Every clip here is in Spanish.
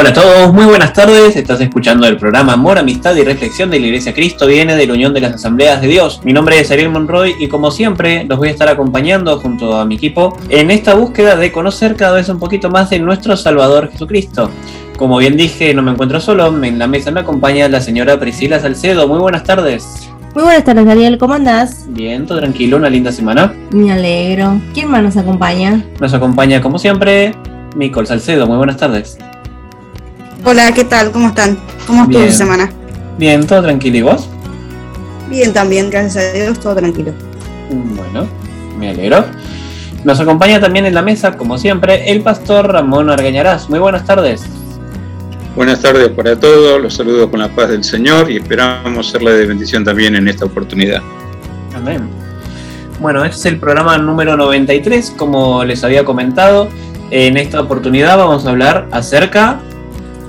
Hola a todos, muy buenas tardes. Estás escuchando el programa Amor, Amistad y Reflexión de la Iglesia Cristo viene de la Unión de las Asambleas de Dios. Mi nombre es Ariel Monroy y como siempre los voy a estar acompañando junto a mi equipo en esta búsqueda de conocer cada vez un poquito más de nuestro Salvador Jesucristo. Como bien dije, no me encuentro solo, en la mesa me acompaña la señora Priscila Salcedo. Muy buenas tardes. Muy buenas tardes, Ariel, ¿cómo andás? Bien, todo tranquilo, una linda semana. Me alegro. ¿Quién más nos acompaña? Nos acompaña, como siempre, Micol Salcedo. Muy buenas tardes. Hola, ¿qué tal? ¿Cómo están? ¿Cómo estuvo su semana? Bien, todo tranquilo. ¿Y vos? Bien, también, gracias a Dios, todo tranquilo. Bueno, me alegro. Nos acompaña también en la mesa, como siempre, el pastor Ramón Argañarás. Muy buenas tardes. Buenas tardes para todos, los saludo con la paz del Señor y esperamos serle de bendición también en esta oportunidad. Amén. Bueno, este es el programa número 93, como les había comentado. En esta oportunidad vamos a hablar acerca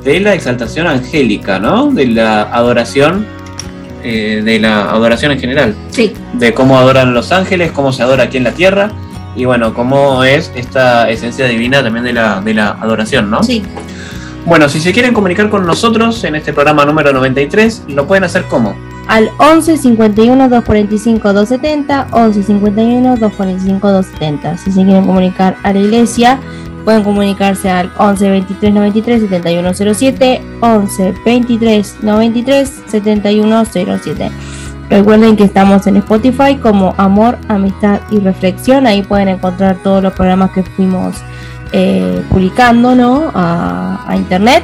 de la exaltación angélica, ¿no? De la adoración, eh, de la adoración en general. Sí. De cómo adoran los ángeles, cómo se adora aquí en la tierra y bueno, cómo es esta esencia divina también de la, de la adoración, ¿no? Sí. Bueno, si se quieren comunicar con nosotros en este programa número 93, lo pueden hacer como al 11 51 245 270, 11 51 245 270. Si se quieren comunicar a la iglesia, Pueden comunicarse al 11 23 93 7107, 11 23 93 7107. Recuerden que estamos en Spotify como Amor, Amistad y Reflexión. Ahí pueden encontrar todos los programas que fuimos eh, publicando ¿no? a, a, internet.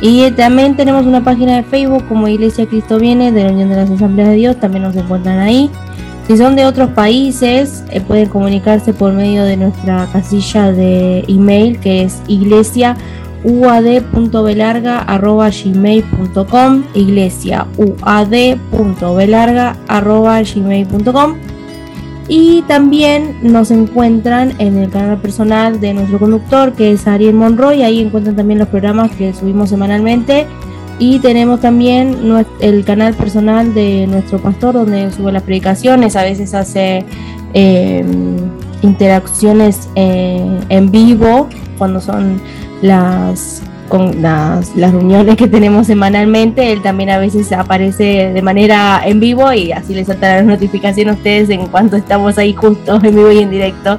Y también tenemos una página de Facebook como Iglesia Cristo Viene de la Unión de las Asambleas de Dios. También nos encuentran ahí. Si son de otros países, eh, pueden comunicarse por medio de nuestra casilla de email que es iglesia uad.belarga.gmail.com iglesia uad.belarga.gmail.com y también nos encuentran en el canal personal de nuestro conductor que es Ariel Monroy, ahí encuentran también los programas que subimos semanalmente y tenemos también el canal personal de nuestro pastor donde sube las predicaciones, a veces hace em, interacciones eh, en vivo cuando son las, con las, las, reuniones que tenemos semanalmente. Él también a veces aparece de manera en vivo y así les saltará la notificación a ustedes en cuanto estamos ahí justo en vivo y en directo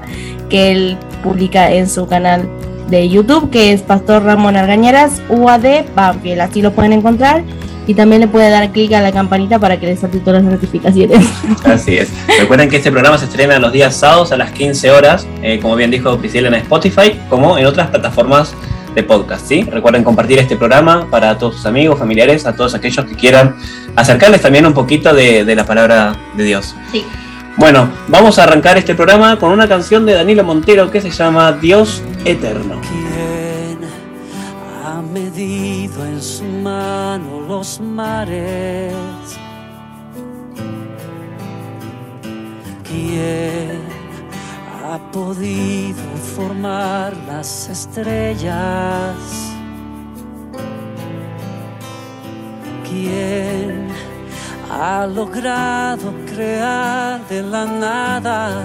que él publica en su canal de YouTube, que es Pastor Ramón Argañaras, UAD Banfield. Así lo pueden encontrar. Y también le puede dar clic a la campanita para que les salte todas las notificaciones. Así es. Recuerden que este programa se estrena los días sábados a las 15 horas, eh, como bien dijo Priscila en Spotify, como en otras plataformas de podcast. ¿sí? Recuerden compartir este programa para todos sus amigos, familiares, a todos aquellos que quieran acercarles también un poquito de, de la palabra de Dios. Sí. Bueno, vamos a arrancar este programa con una canción de Danilo Montero que se llama Dios Eterno. ¿Quién ha medido en su mano los mares? ¿Quién ha podido formar las estrellas? ¿Quién ha logrado crear de la nada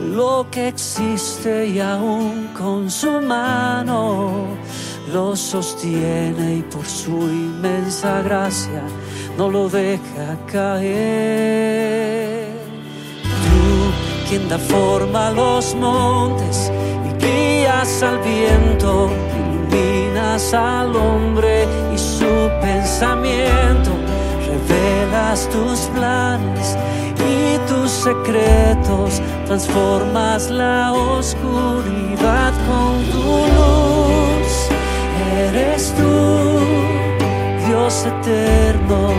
lo que existe y aún con su mano lo sostiene y por su inmensa gracia no lo deja caer. Tú, quien da forma a los montes y guías al viento, iluminas al hombre y su pensamiento revelas tus planes y tus secretos, transformas la oscuridad con tu luz. Eres tú, Dios eterno,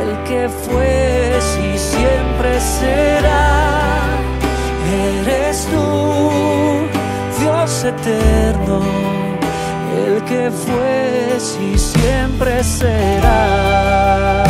el que fue y siempre será. Eres tú, Dios eterno que fue y siempre será.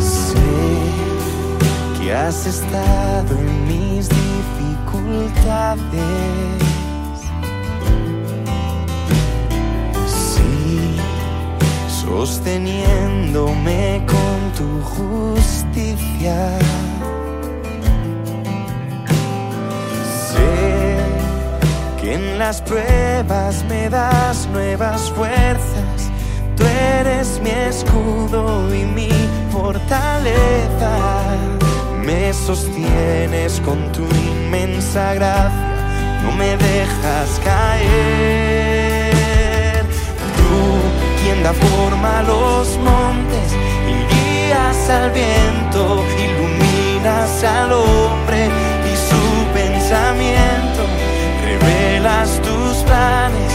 Sé que has estado sosteniéndome con tu justicia. Sé que en las pruebas me das nuevas fuerzas. Tú eres mi escudo y mi fortaleza. Me sostienes con tu inmensa gracia no me dejas caer. Tú, quien da forma los montes y guías al viento, iluminas al hombre y su pensamiento, revelas tus planes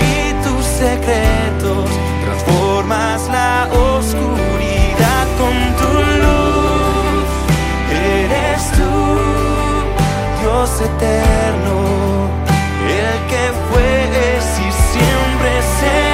y tus secretos, transformas la oscuridad con tu luz. Eres tú, Dios eterno el que fue, y siempre será.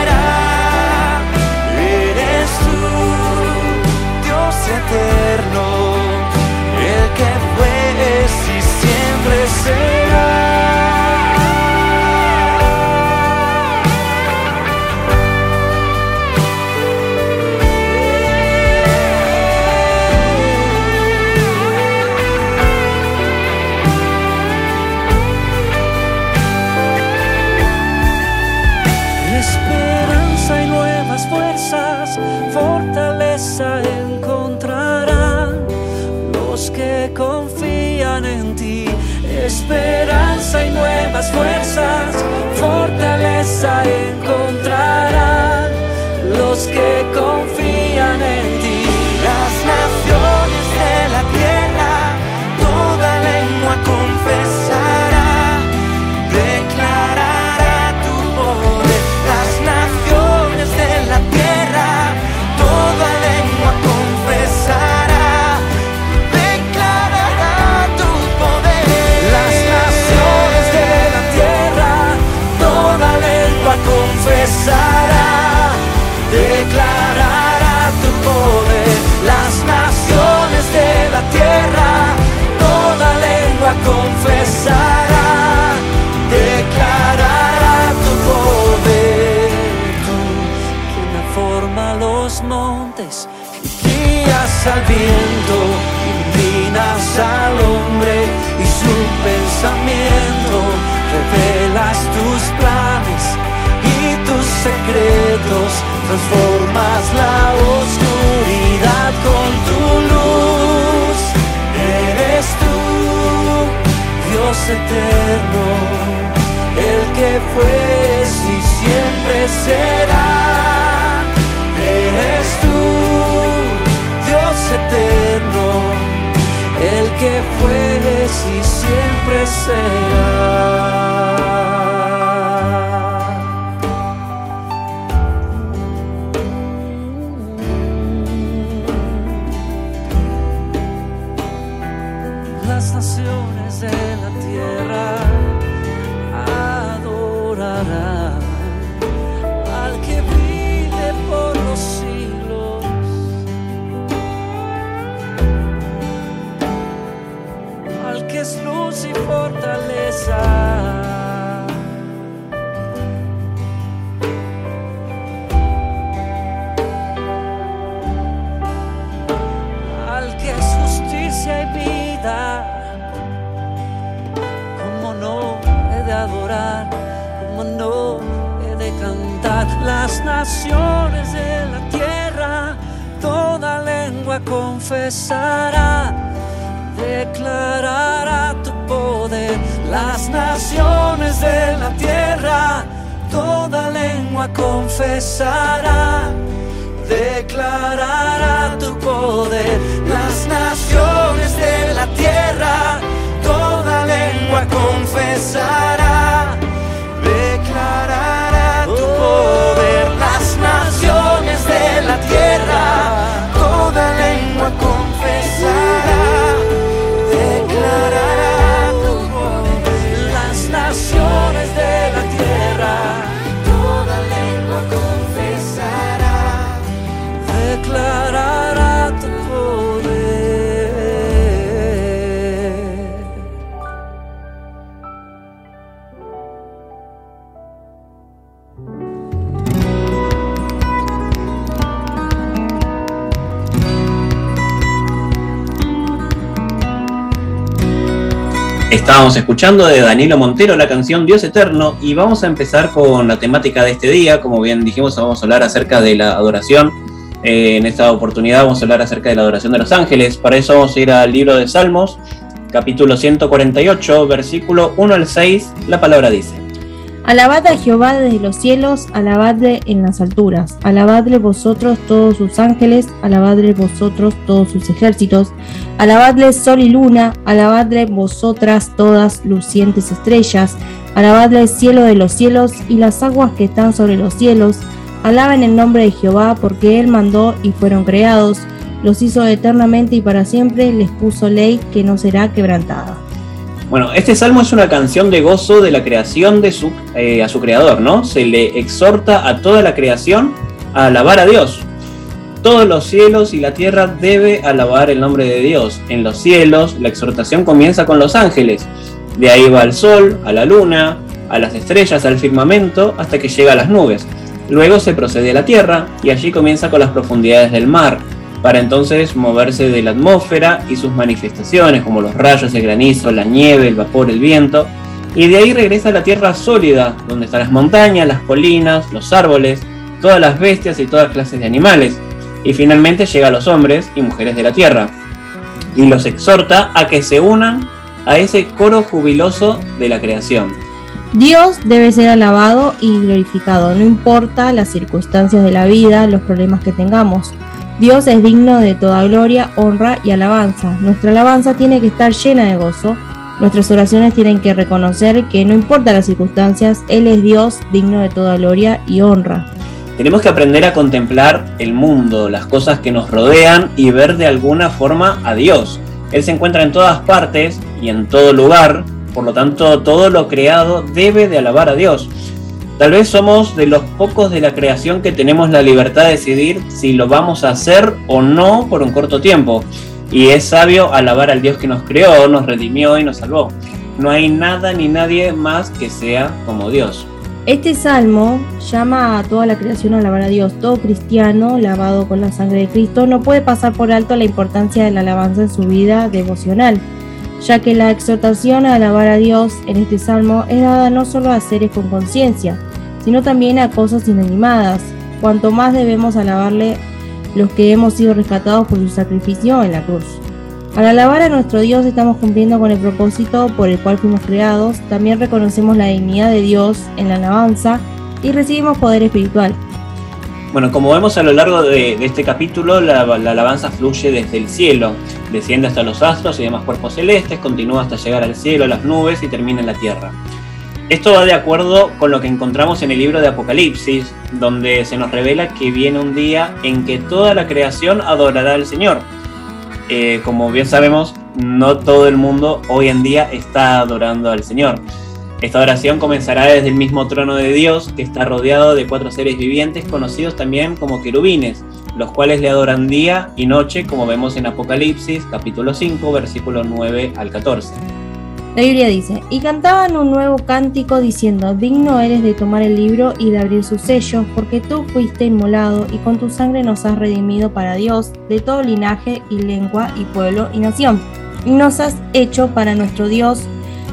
Confían en ti. Esperanza y nuevas fuerzas, fortaleza encontrarán los que confían confesará, declarará tu poder. Las naciones de la tierra, toda lengua confesará, declarará tu poder. Tú, quien forma los montes y guías al viento, iluminas al hombre y su pensamiento, transformas la oscuridad con tu luz. Eres tú, Dios eterno, el que fue y siempre será. Eres tú, Dios eterno, el que fue y siempre será. Las naciones de la tierra, toda lengua confesará, declarará tu poder. Las naciones de la tierra, toda lengua confesará declarará tu poder. Las naciones de la tierra, toda lengua confesará, tierra, toda lengua confesará, Estábamos escuchando de Danilo Montero la canción Dios Eterno y vamos a empezar con la temática de este día. Como bien dijimos, vamos a hablar acerca de la adoración. Eh, en esta oportunidad vamos a hablar acerca de la adoración de los ángeles. Para eso vamos a ir al libro de Salmos, capítulo 148, versículo 1 al 6. La palabra dice. Alabad a Jehová desde los cielos, alabadle en las alturas, alabadle vosotros todos sus ángeles, alabadle vosotros todos sus ejércitos, alabadle sol y luna, alabadle vosotras todas lucientes estrellas, alabadle el cielo de los cielos y las aguas que están sobre los cielos, alaben el nombre de Jehová porque él mandó y fueron creados, los hizo eternamente y para siempre, les puso ley que no será quebrantada. Bueno, este salmo es una canción de gozo de la creación de su, eh, a su creador, ¿no? Se le exhorta a toda la creación a alabar a Dios. Todos los cielos y la tierra debe alabar el nombre de Dios. En los cielos la exhortación comienza con los ángeles. De ahí va al sol, a la luna, a las estrellas, al firmamento, hasta que llega a las nubes. Luego se procede a la tierra y allí comienza con las profundidades del mar, para entonces moverse de la atmósfera y sus manifestaciones, como los rayos, el granizo, la nieve, el vapor, el viento, y de ahí regresa a la tierra sólida, donde están las montañas, las colinas, los árboles, todas las bestias y todas clases de animales, y finalmente llega a los hombres y mujeres de la tierra, y los exhorta a que se unan a ese coro jubiloso de la creación. Dios debe ser alabado y glorificado, no importa las circunstancias de la vida, los problemas que tengamos. Dios es digno de toda gloria, honra y alabanza. Nuestra alabanza tiene que estar llena de gozo. Nuestras oraciones tienen que reconocer que no importa las circunstancias, Él es Dios digno de toda gloria y honra. Tenemos que aprender a contemplar el mundo, las cosas que nos rodean y ver de alguna forma a Dios. Él se encuentra en todas partes y en todo lugar, por lo tanto todo lo creado debe de alabar a Dios. Tal vez somos de los pocos de la creación que tenemos la libertad de decidir si lo vamos a hacer o no por un corto tiempo. Y es sabio alabar al Dios que nos creó, nos redimió y nos salvó. No hay nada ni nadie más que sea como Dios. Este salmo llama a toda la creación a alabar a Dios. Todo cristiano, lavado con la sangre de Cristo, no puede pasar por alto la importancia de la alabanza en su vida devocional, ya que la exhortación a alabar a Dios en este salmo es dada no solo a seres con conciencia, sino también a cosas inanimadas. Cuanto más debemos alabarle los que hemos sido rescatados por su sacrificio en la cruz. Al alabar a nuestro Dios estamos cumpliendo con el propósito por el cual fuimos creados, también reconocemos la dignidad de Dios en la alabanza y recibimos poder espiritual. Bueno, como vemos a lo largo de, este capítulo, la, la, alabanza fluye desde el cielo, desciende hasta los astros y demás cuerpos celestes, continúa hasta llegar al cielo, a las nubes y termina en la tierra. Esto va de acuerdo con lo que encontramos en el libro de Apocalipsis, donde se nos revela que viene un día en que toda la creación adorará al Señor. Eh, como bien sabemos, no todo el mundo hoy en día está adorando al Señor. Esta oración comenzará desde el mismo trono de Dios, que está rodeado de cuatro seres vivientes conocidos también como querubines, los cuales le adoran día y noche, como vemos en Apocalipsis capítulo 5, versículos 9 al 14. La Biblia dice, y cantaban un nuevo cántico diciendo, digno eres de tomar el libro y de abrir sus sellos, porque tú fuiste inmolado y con tu sangre nos has redimido para Dios de todo linaje y lengua y pueblo y nación. Y nos has hecho para nuestro Dios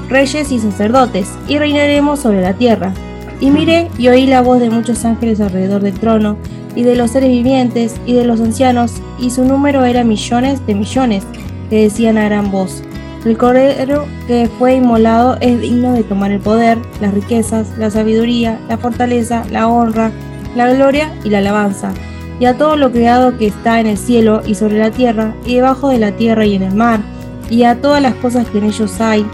reyes y sacerdotes, y reinaremos sobre la tierra. Y miré y oí la voz de muchos ángeles alrededor del trono, y de los seres vivientes, y de los ancianos, y su número era millones de millones, que decían a gran voz, el cordero que fue inmolado es digno de tomar el poder, las riquezas, la sabiduría, la fortaleza, la honra, la gloria y la alabanza. Y a todo lo creado que está en el cielo y sobre la tierra, y debajo de la tierra y en el mar, y a todas las cosas que en ellos hay,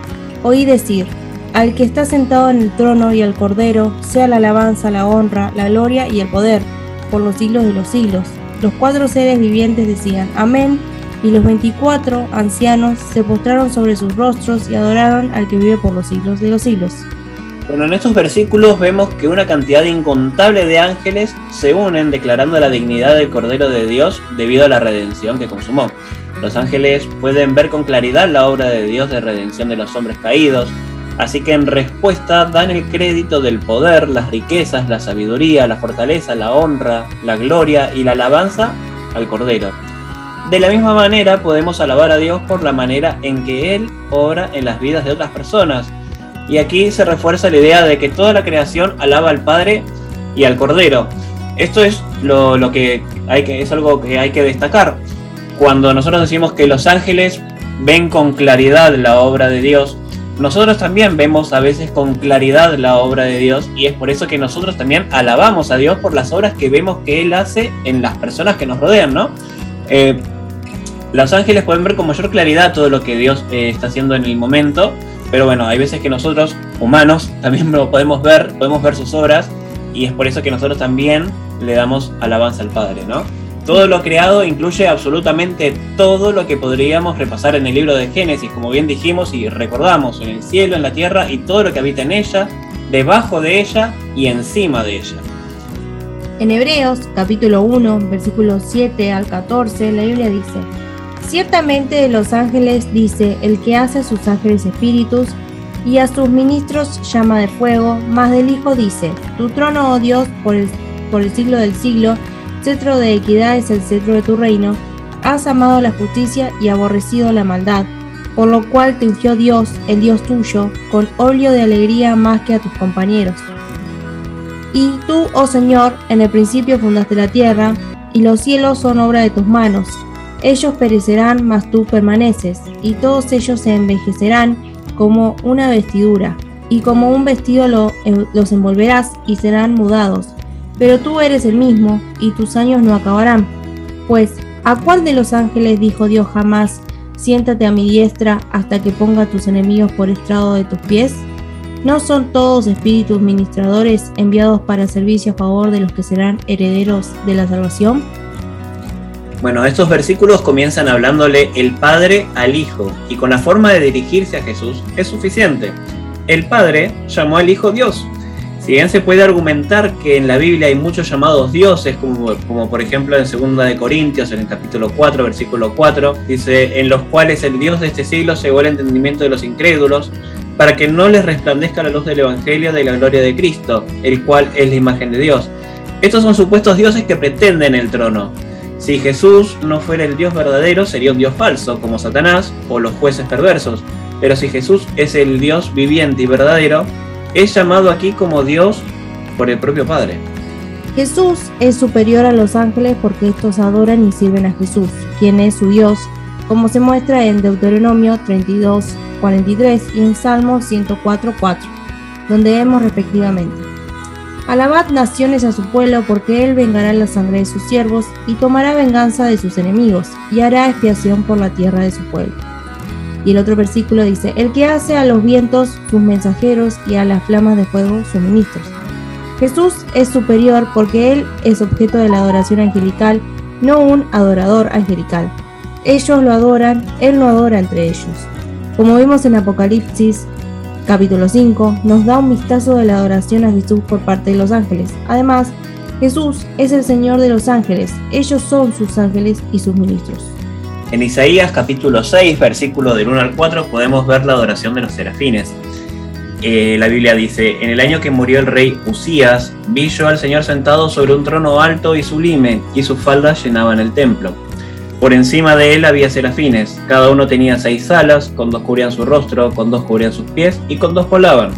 oí decir, al que está sentado en el trono y al cordero, sea la alabanza, la honra, la gloria y el poder, por los siglos de los siglos. Los cuatro seres vivientes decían, Amén y los veinticuatro ancianos se postraron sobre sus rostros y adoraron al que vive por los siglos de los siglos. Bueno, en estos versículos vemos que una cantidad incontable de ángeles se unen declarando la dignidad del Cordero de Dios debido a la redención que consumó. Los ángeles pueden ver con claridad la obra de Dios de redención de los hombres caídos, así que en respuesta dan el crédito del poder, las riquezas, la sabiduría, la fortaleza, la honra, la gloria y la alabanza al Cordero. De la misma manera podemos alabar a Dios por la manera en que Él obra en las vidas de otras personas. Y aquí se refuerza la idea de que toda la creación alaba al Padre y al Cordero. Esto es lo, que, hay que es algo que hay que destacar. Cuando nosotros decimos que los ángeles ven con claridad la obra de Dios, nosotros también vemos a veces con claridad la obra de Dios y es por eso que nosotros también alabamos a Dios por las obras que vemos que Él hace en las personas que nos rodean, ¿no? Eh, los ángeles pueden ver con mayor claridad todo lo que Dios eh, está haciendo en el momento, pero bueno, hay veces que nosotros, humanos, también lo podemos ver, podemos ver sus obras y es por eso que nosotros también le damos alabanza al Padre, ¿no? Todo lo creado incluye absolutamente todo lo que podríamos repasar en el libro de Génesis, como bien dijimos y recordamos, en el cielo, en la tierra y todo lo que habita en ella, debajo de ella y encima de ella. En Hebreos capítulo 1, versículos 7 al 14, la Biblia dice, Ciertamente de los ángeles dice el que hace a sus ángeles espíritus y a sus ministros llama de fuego, mas del Hijo dice, Tu trono, oh Dios, por el, siglo del siglo, cetro de equidad es el cetro de tu reino, has amado la justicia y aborrecido la maldad, por lo cual te ungió Dios, el Dios tuyo, con óleo de alegría más que a tus compañeros. Y tú, oh Señor, en el principio fundaste la tierra, y los cielos son obra de tus manos. Ellos perecerán, mas tú permaneces, y todos ellos se envejecerán como una vestidura, y como un vestido lo, los envolverás y serán mudados pero tú eres el mismo, y tus años no acabarán. Pues, ¿a cuál de los ángeles dijo Dios jamás, siéntate a mi diestra hasta que ponga a tus enemigos por estrado de tus pies? ¿No son todos espíritus ministradores enviados para servicio a favor de los que serán herederos de la salvación? Bueno, estos versículos comienzan hablándole el Padre al Hijo, y con la forma de dirigirse a Jesús es suficiente. El Padre llamó al Hijo Dios, si bien se puede argumentar que en la Biblia hay muchos llamados dioses, como, por ejemplo en 2 de Corintios, en el capítulo 4, versículo 4, dice, en los cuales el Dios de este siglo llegó al entendimiento de los incrédulos, para que no les resplandezca la luz del Evangelio de la gloria de Cristo, el cual es la imagen de Dios. Estos son supuestos dioses que pretenden el trono. Si Jesús no fuera el Dios verdadero, sería un Dios falso, como Satanás o los jueces perversos. Pero si Jesús es el Dios viviente y verdadero, es llamado aquí como Dios por el propio Padre. Jesús es superior a los ángeles porque estos adoran y sirven a Jesús, quien es su Dios, como se muestra en Deuteronomio 32, 43 y en Salmo 104, 4, donde vemos respectivamente. Alabad naciones a su pueblo, porque él vengará la sangre de sus siervos y tomará venganza de sus enemigos, y hará expiación por la tierra de su pueblo. Y el otro versículo dice, el que hace a los vientos sus mensajeros y a las flamas de fuego sus ministros. Jesús es superior porque Él es objeto de la adoración angelical, no un adorador angelical. Ellos lo adoran, Él lo adora entre ellos. Como vimos en Apocalipsis capítulo 5, nos da un vistazo de la adoración a Jesús por parte de los ángeles. Además, Jesús es el Señor de los ángeles, ellos son sus ángeles y sus ministros. En Isaías capítulo 6, versículo del 1 al 4, podemos ver la adoración de los serafines. Eh, la Biblia dice, en el año que murió el rey Usías, vi yo al Señor sentado sobre un trono alto y sublime, y sus faldas llenaban el templo. Por encima de él había serafines, cada uno tenía seis alas, con dos cubrían su rostro, con dos cubrían sus pies, y con dos volaban.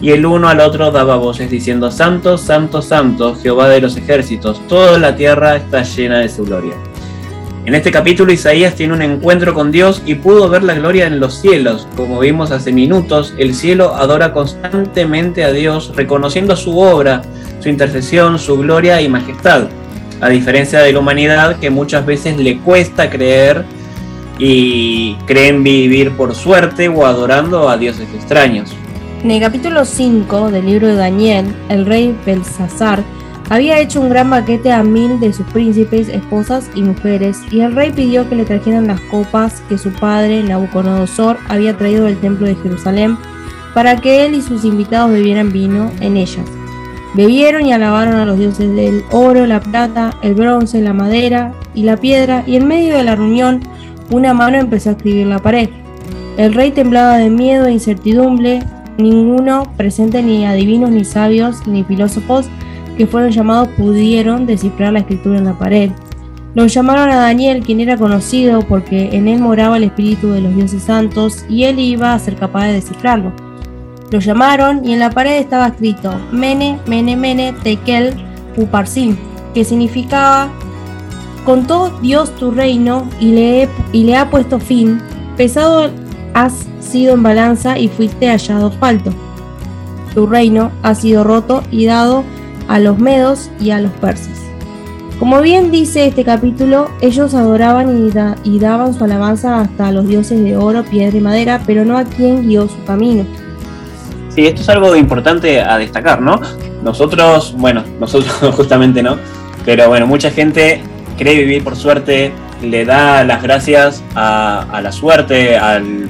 Y el uno al otro daba voces diciendo, Santo, Santo, Santo, Jehová de los ejércitos, toda la tierra está llena de su gloria. En este capítulo Isaías tiene un encuentro con Dios y pudo ver la gloria en los cielos. Como vimos hace minutos, el cielo adora constantemente a Dios, reconociendo su obra, su intercesión, su gloria y majestad. A diferencia de la humanidad que muchas veces le cuesta creer y creen vivir por suerte o adorando a dioses extraños. En el capítulo 5 del libro de Daniel, el rey Belsasar había hecho un gran banquete a mil de sus príncipes, esposas y mujeres, y el rey pidió que le trajeran las copas que su padre, Nabucodonosor, había traído del templo de Jerusalén, para que él y sus invitados bebieran vino en ellas. Bebieron y alabaron a los dioses del oro, la plata, el bronce, la madera y la piedra, y en medio de la reunión una mano empezó a escribir la pared. El rey temblaba de miedo e incertidumbre, ninguno presente ni adivinos ni sabios ni filósofos que fueron llamados pudieron descifrar la escritura en la pared. Lo llamaron a Daniel, quien era conocido porque en él moraba el espíritu de los dioses santos y él iba a ser capaz de descifrarlo. Lo llamaron y en la pared estaba escrito Mene, Mene, Mene, Tekel, Uparsin, que significaba Contó Dios tu reino y le, ha puesto fin. Pesado has sido en balanza y fuiste hallado falto. Tu reino ha sido roto y dado a los medos y a los persas. Como bien dice este capítulo, ellos adoraban y, y daban su alabanza hasta a los dioses de oro, piedra y madera, pero no a quien guió su camino. Sí, esto es algo importante a destacar, ¿no? Nosotros, bueno, nosotros justamente no, pero bueno, mucha gente cree vivir por suerte, le da las gracias a, la suerte, al,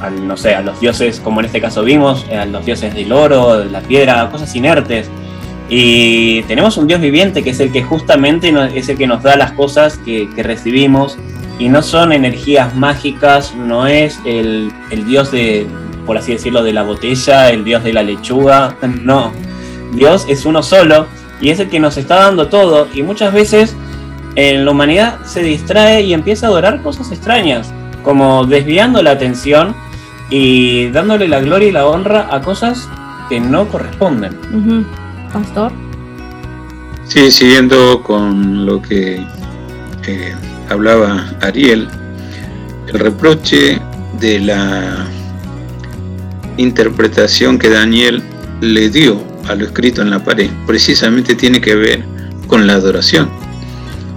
al, no sé, a los dioses, como en este caso vimos, a los dioses del oro, de la piedra, cosas inertes. Y tenemos un Dios viviente que es el que justamente es el que nos da las cosas que, recibimos y no son energías mágicas, no es el Dios de, por así decirlo, de la botella, el Dios de la lechuga, no. Dios es uno solo y es el que nos está dando todo y muchas veces en la humanidad se distrae y empieza a adorar cosas extrañas, como desviando la atención y dándole la gloria y la honra a cosas que no corresponden. Pastor. Sí, siguiendo con lo que eh, hablaba Ariel, el reproche de la interpretación que Daniel le dio a lo escrito en la pared precisamente tiene que ver con la adoración.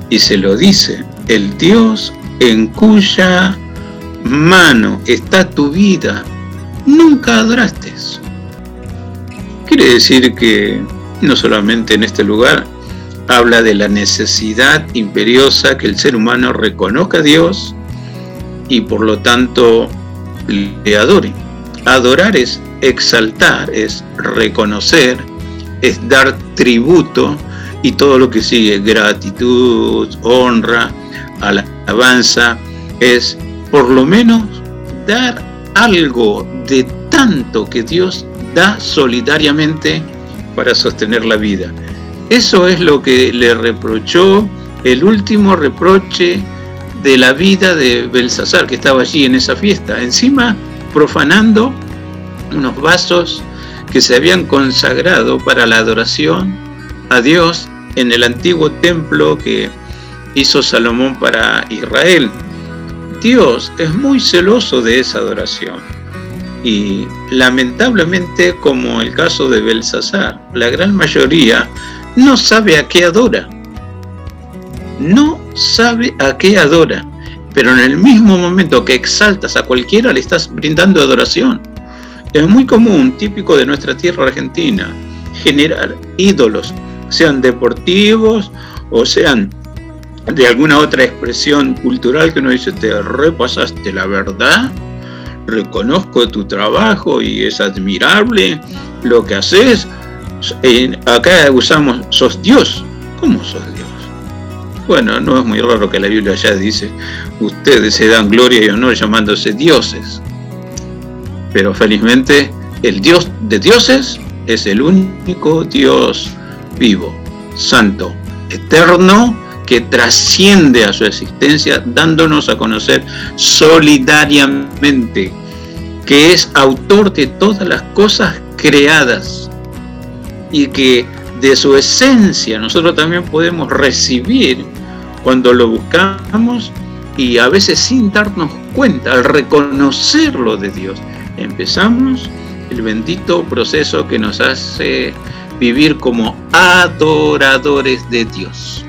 Y se lo dice, el Dios en cuya mano está tu vida, nunca adoraste. Quiere decir que no solamente en este lugar habla de la necesidad imperiosa que el ser humano reconozca a Dios y por lo tanto le adore. Adorar es exaltar, es reconocer, es dar tributo y todo lo que sigue, gratitud, honra, alabanza, es por lo menos dar algo de tanto que Dios da solidariamente para sostener la vida. Eso es lo que le reprochó el último reproche de la vida de Belsasar, que estaba allí en esa fiesta, encima profanando unos vasos que se habían consagrado para la adoración a Dios en el antiguo templo que hizo Salomón para Israel. Dios es muy celoso de esa adoración. Y lamentablemente, como el caso de Belsasar, la gran mayoría no sabe a qué adora. No sabe a qué adora. Pero en el mismo momento que exaltas a cualquiera, le estás brindando adoración. Es muy común, típico de nuestra tierra argentina, generar ídolos, sean deportivos o sean de alguna otra expresión cultural que uno dice, te repasaste la verdad, reconozco tu trabajo y es admirable lo que haces. Acá usamos, sos Dios. ¿Cómo sos Dios? Bueno, no es muy raro que la Biblia ya dice, ustedes se dan gloria y honor llamándose dioses. Pero felizmente el Dios de dioses es el único Dios vivo, santo, eterno, que trasciende a su existencia, dándonos a conocer solidariamente que es autor de todas las cosas creadas y que de su esencia nosotros también podemos recibir cuando lo buscamos y a veces sin darnos cuenta, al reconocerlo de Dios, empezamos el bendito proceso que nos hace vivir como adoradores de Dios.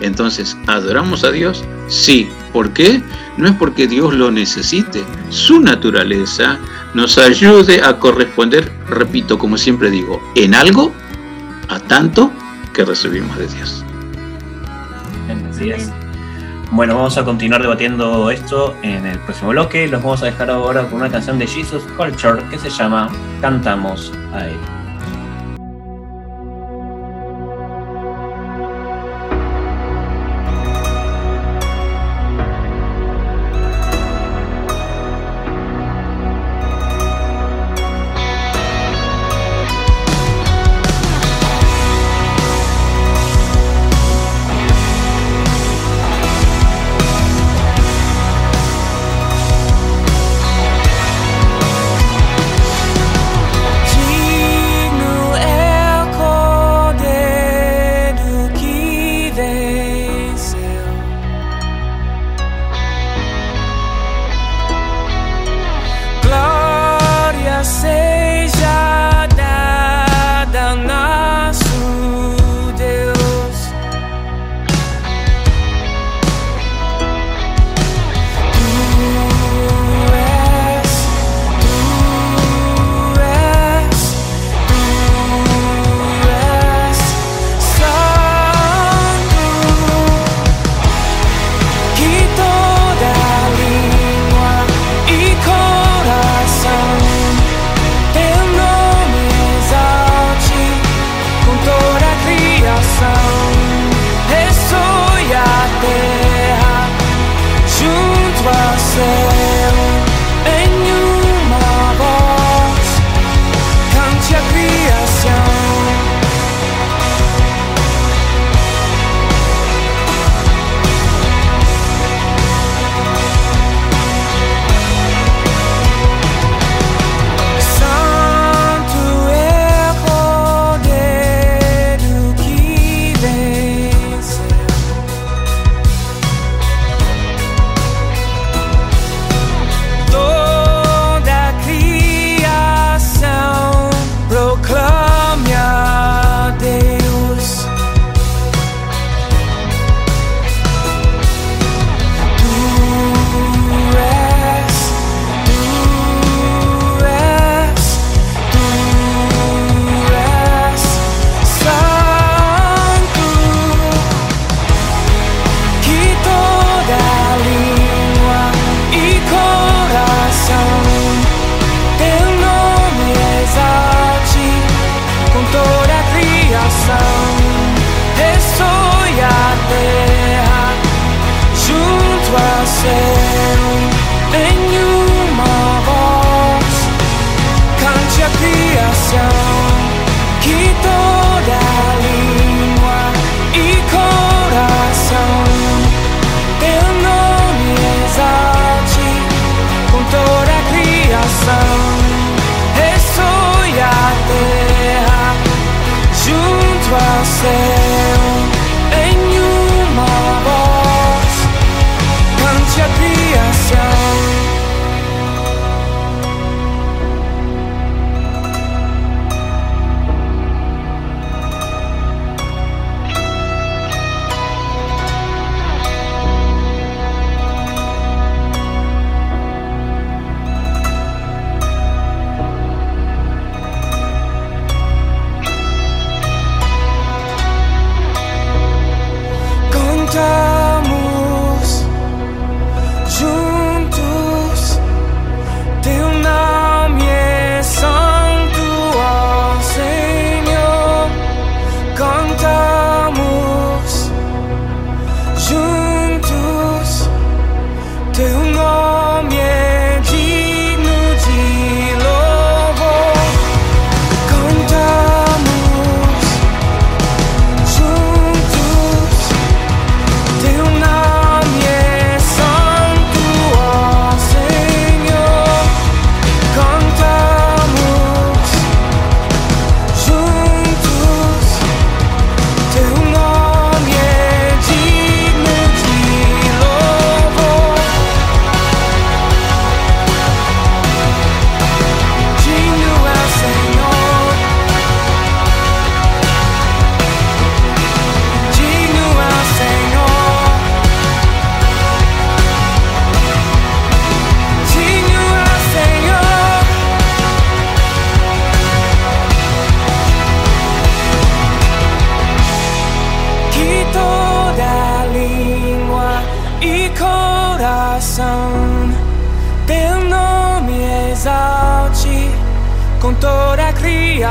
Entonces, ¿adoramos a Dios? Sí. ¿Por qué? No es porque Dios lo necesite. Su naturaleza nos ayude a corresponder, repito, como siempre digo, en algo a tanto que recibimos de Dios. Así es. Bueno, vamos a continuar debatiendo esto en el próximo bloque. Los vamos a dejar ahora con una canción de Jesus Culture que se llama Cantamos a Él.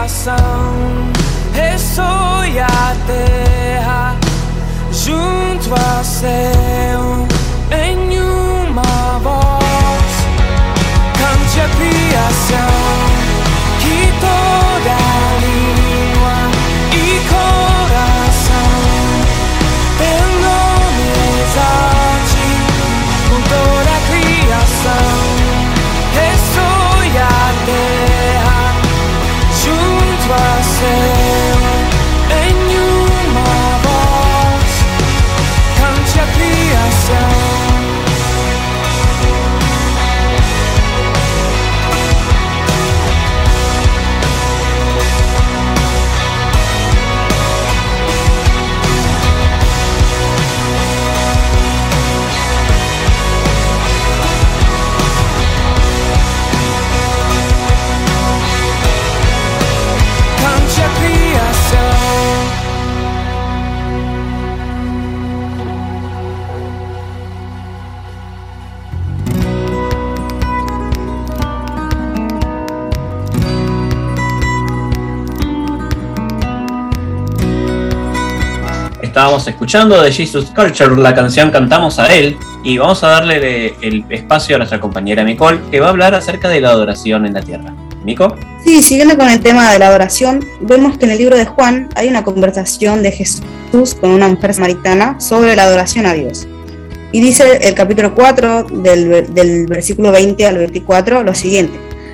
Criação. Ressoe a terra junto ao céu Estábamos escuchando de Jesus Culture la canción Cantamos a Él y vamos a darle el espacio a nuestra compañera Nicole que va a hablar acerca de la adoración en la tierra. Nico, Sí, siguiendo con el tema de la adoración, vemos que en el libro de Juan hay una conversación de Jesús con una mujer samaritana sobre la adoración a Dios. Y dice el capítulo 4 del, del versículo 20 al 24 lo siguiente.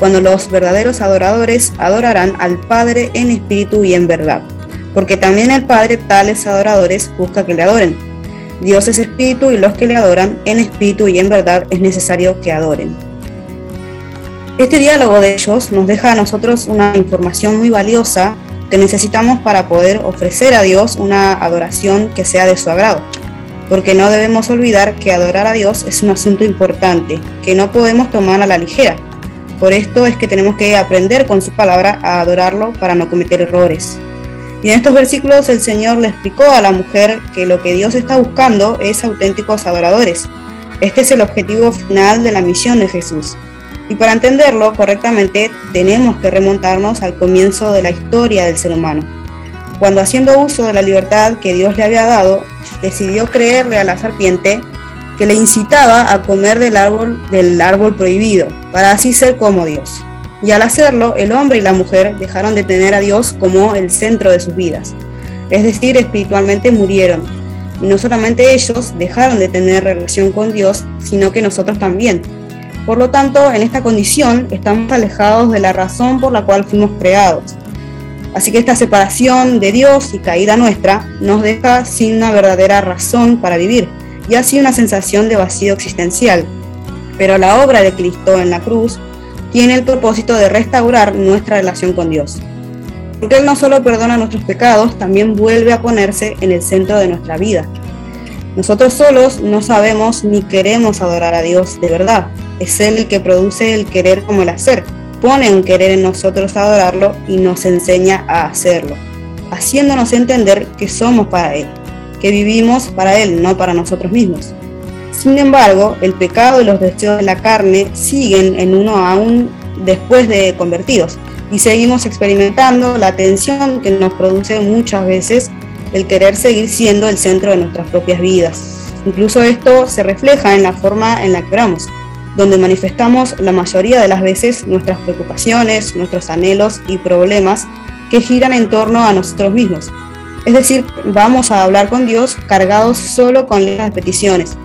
cuando los verdaderos adoradores adorarán al Padre en espíritu y en verdad, porque también el Padre tales adoradores busca que le adoren. Dios es espíritu y los que le adoran en espíritu y en verdad es necesario que adoren. Este diálogo de ellos nos deja a nosotros una información muy valiosa que necesitamos para poder ofrecer a Dios una adoración que sea de su agrado. Porque no debemos olvidar que adorar a Dios es un asunto importante, que no podemos tomar a la ligera. Por esto es que tenemos que aprender con su palabra a adorarlo para no cometer errores. Y en estos versículos el Señor le explicó a la mujer que lo que Dios está buscando es auténticos adoradores. Este es el objetivo final de la misión de Jesús. Y para entenderlo correctamente tenemos que remontarnos al comienzo de la historia del ser humano, cuando haciendo uso de la libertad que Dios le había dado, decidió creerle a la serpiente que le incitaba a comer del árbol, del árbol prohibido, para así ser como Dios. Y al hacerlo, el hombre y la mujer dejaron de tener a Dios como el centro de sus vidas, es decir, espiritualmente murieron. Y no solamente ellos dejaron de tener relación con Dios, sino que nosotros también. Por lo tanto, en esta condición estamos alejados de la razón por la cual fuimos creados. Así que esta separación de Dios y caída nuestra nos deja sin una verdadera razón para vivir y así una sensación de vacío existencial. Pero la obra de Cristo en la cruz tiene el propósito de restaurar nuestra relación con Dios. Porque Él no solo perdona nuestros pecados, también vuelve a ponerse en el centro de nuestra vida. Nosotros solos no sabemos ni queremos adorar a Dios de verdad. Es Él el que produce el querer como el hacer. Pone un querer en nosotros adorarlo y nos enseña a hacerlo, haciéndonos entender que somos para Él, que vivimos para Él, no para nosotros mismos. Sin embargo, el pecado y los deseos de la carne siguen en uno aún después de convertidos y seguimos experimentando la tensión que nos produce muchas veces el querer seguir siendo el centro de nuestras propias vidas. Incluso esto se refleja en la forma en la que oramos, donde manifestamos la mayoría de las veces nuestras preocupaciones, nuestros anhelos y problemas que giran en torno a nosotros mismos. Es decir, vamos a hablar con Dios cargados solo con las peticiones,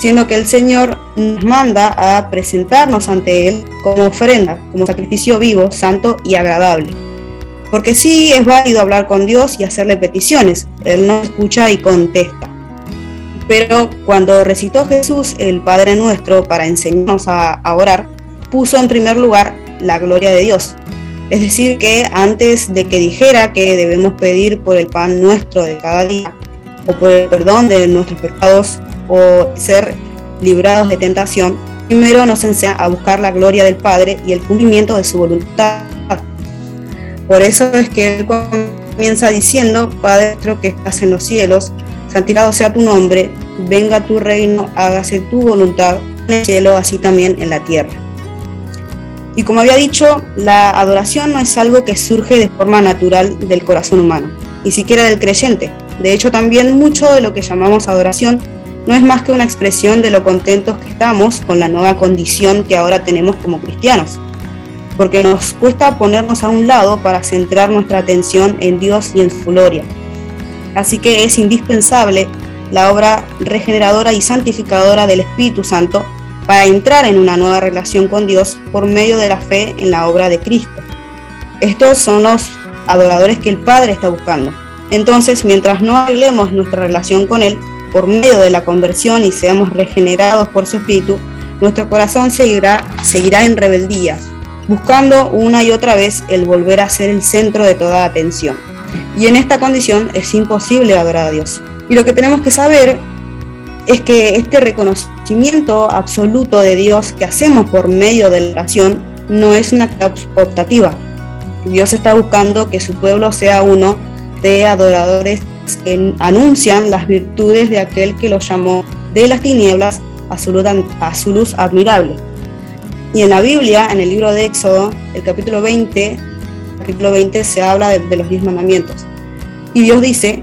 siendo que el Señor nos manda a presentarnos ante Él como ofrenda, como sacrificio vivo, santo y agradable. Porque sí es válido hablar con Dios y hacerle peticiones, Él nos escucha y contesta. Pero cuando recitó Jesús el Padre Nuestro para enseñarnos a, a orar, puso en primer lugar la gloria de Dios. Es decir, que antes de que dijera que debemos pedir por el pan nuestro de cada día, o por el perdón de nuestros pecados, o ser librados de tentación, primero nos enseña a buscar la gloria del Padre y el cumplimiento de su voluntad. Por eso es que él comienza diciendo, Padre nuestro que estás en los cielos, santificado sea tu nombre, venga tu reino, hágase tu voluntad en el cielo, así también en la tierra. Y como había dicho, la adoración no es algo que surge de forma natural del corazón humano, ni siquiera del creyente. De hecho, también mucho de lo que llamamos adoración no es más que una expresión de lo contentos que estamos con la nueva condición que ahora tenemos como cristianos, porque nos cuesta ponernos a un lado para centrar nuestra atención en Dios y en su gloria. Así que es indispensable la obra regeneradora y santificadora del Espíritu Santo para entrar en una nueva relación con Dios por medio de la fe en la obra de Cristo. Estos son los adoradores que el Padre está buscando. Entonces, mientras no arreglemos nuestra relación con Él por medio de la conversión y seamos regenerados por su Espíritu, nuestro corazón seguirá, seguirá en rebeldía, buscando una y otra vez el volver a ser el centro de toda atención. Y en esta condición es imposible adorar a Dios. Y lo que tenemos que saber es que este reconocimiento absoluto de Dios que hacemos por medio de la oración no es una optativa. Dios está buscando que su pueblo sea uno de adoradores que anuncian las virtudes de aquel que los llamó de las tinieblas a su, luz, a su luz admirable. Y en la Biblia, en el libro de Éxodo, el capítulo 20, capítulo 20 se habla de, de los diez mandamientos. Y Dios dice,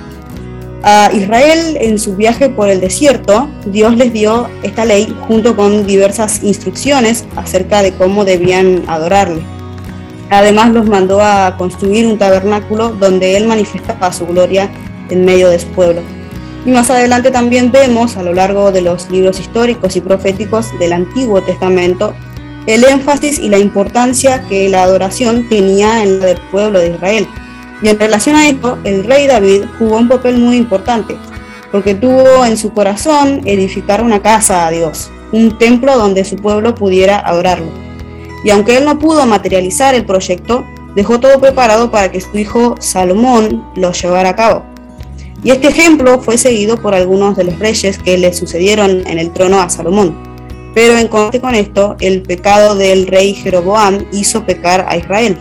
A Israel en su viaje por el desierto, Dios les dio esta ley junto con diversas instrucciones acerca de cómo debían adorarle. Además los mandó a construir un tabernáculo donde Él manifestaba su gloria en medio de su pueblo. Y más adelante también vemos a lo largo de los libros históricos y proféticos del Antiguo Testamento el énfasis y la importancia que la adoración tenía en el pueblo de Israel. Y en relación a esto, el rey David jugó un papel muy importante, porque tuvo en su corazón edificar una casa a Dios, un templo donde su pueblo pudiera adorarlo. Y aunque él no pudo materializar el proyecto, dejó todo preparado para que su hijo Salomón lo llevara a cabo. Y este ejemplo fue seguido por algunos de los reyes que le sucedieron en el trono a Salomón. Pero en contra con esto, el pecado del rey Jeroboam hizo pecar a Israel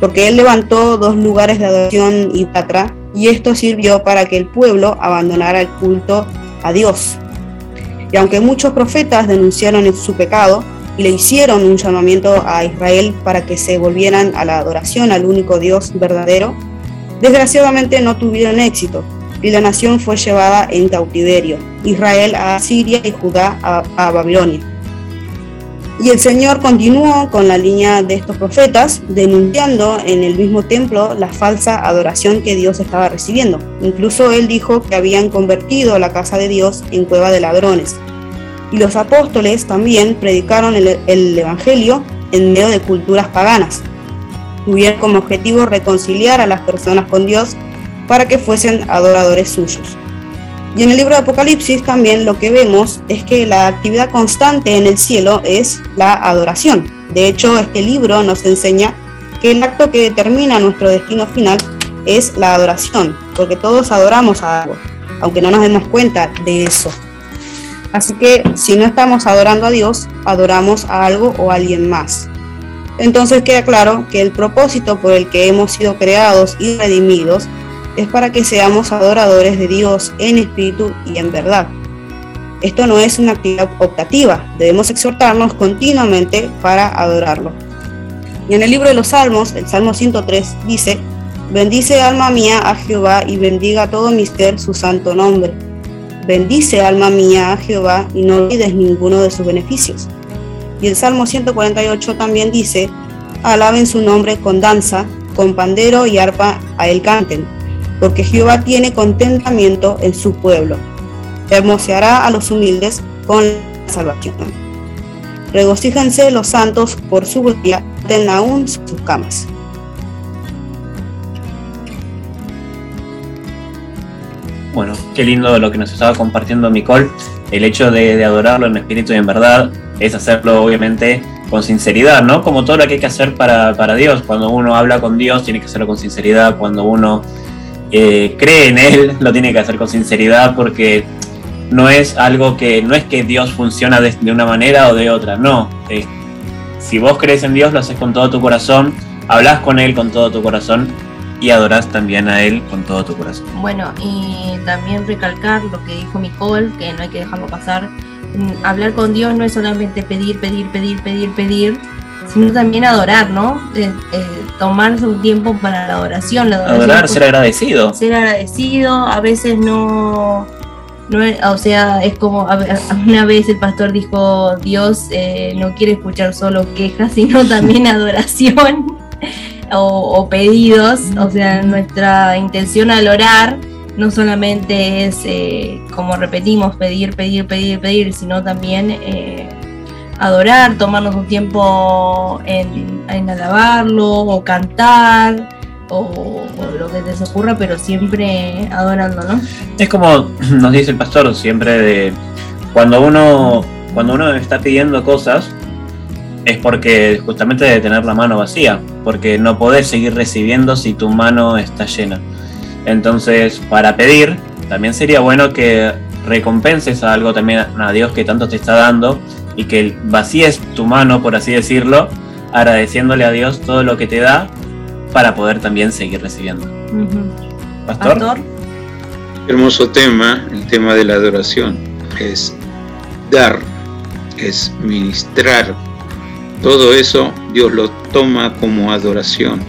porque él levantó dos lugares de adoración y patra, y esto sirvió para que el pueblo abandonara el culto a Dios. Y aunque muchos profetas denunciaron su pecado y le hicieron un llamamiento a Israel para que se volvieran a la adoración al único Dios verdadero, desgraciadamente no tuvieron éxito y la nación fue llevada en cautiverio, Israel a Siria y Judá a, a Babilonia. Y el Señor continuó con la línea de estos profetas, denunciando en el mismo templo la falsa adoración que Dios estaba recibiendo. Incluso él dijo que habían convertido la casa de Dios en cueva de ladrones. Y los apóstoles también predicaron el, Evangelio en medio de culturas paganas. Tuvieron como objetivo reconciliar a las personas con Dios para que fuesen adoradores suyos. Y en el libro de Apocalipsis también lo que vemos es que la actividad constante en el cielo es la adoración. De hecho, este libro nos enseña que el acto que determina nuestro destino final es la adoración, porque todos adoramos a algo, aunque no nos demos cuenta de eso. Así que si no estamos adorando a Dios, adoramos a algo o a alguien más. Entonces queda claro que el propósito por el que hemos sido creados y redimidos es para que seamos adoradores de Dios en espíritu y en verdad. Esto no es una actividad optativa, debemos exhortarnos continuamente para adorarlo. Y en el libro de los Salmos, el Salmo 103 dice, Bendice alma mía a Jehová y bendiga todo mi ser su santo nombre. Bendice alma mía a Jehová y no olvides ninguno de sus beneficios. Y el Salmo 148 también dice, Alaben su nombre con danza, con pandero y arpa a él canten, porque Jehová tiene contentamiento en su pueblo. Hermoseará a los humildes con la salvación. Regocíjense los santos por su gloria, den aún sus camas. Bueno, qué lindo lo que nos estaba compartiendo Nicole. El hecho de, de adorarlo en espíritu y en verdad es hacerlo obviamente con sinceridad, ¿no? Como todo lo que hay que hacer para, para Dios. Cuando uno habla con Dios tiene que hacerlo con sinceridad. Cuando uno eh, cree en Él lo tiene que hacer con sinceridad porque no es algo que, no es que Dios funciona de, una manera o de otra, no. Eh, si vos crees en Dios lo haces con todo tu corazón, hablas con Él con todo tu corazón y adorás también a Él con todo tu corazón. Bueno, y también recalcar lo que dijo Nicole, que no hay que dejarlo pasar. Mm, Hablar con Dios no es solamente pedir, pedir, pedir, pedir, pedir, sino también adorar, ¿no? Eh, eh, tomarse un tiempo para la adoración. La adoración Adorar, ser agradecido. ser agradecido, a veces no, no o sea, es como, una vez el pastor dijo, Dios eh, no quiere escuchar solo quejas, sino también adoración o, o pedidos, o sea, nuestra intención al orar no solamente es, eh, como repetimos, pedir, pedir, pedir, pedir, sino también eh, adorar, tomarnos un tiempo en, en alabarlo o cantar o, lo que te se ocurra, pero siempre adorando, ¿no? Es como nos dice el pastor siempre de cuando uno cuando uno está pidiendo cosas es porque justamente de tener la mano vacía, porque no podés seguir recibiendo si tu mano está llena. Entonces, para pedir, también sería bueno que recompenses algo también a Dios que tanto te está dando y que vacíes tu mano, por así decirlo, agradeciéndole a Dios todo lo que te da para poder también seguir recibiendo. Pastor, Hermoso tema, el tema de la adoración. Es dar, es ministrar. Todo eso Dios lo toma como adoración.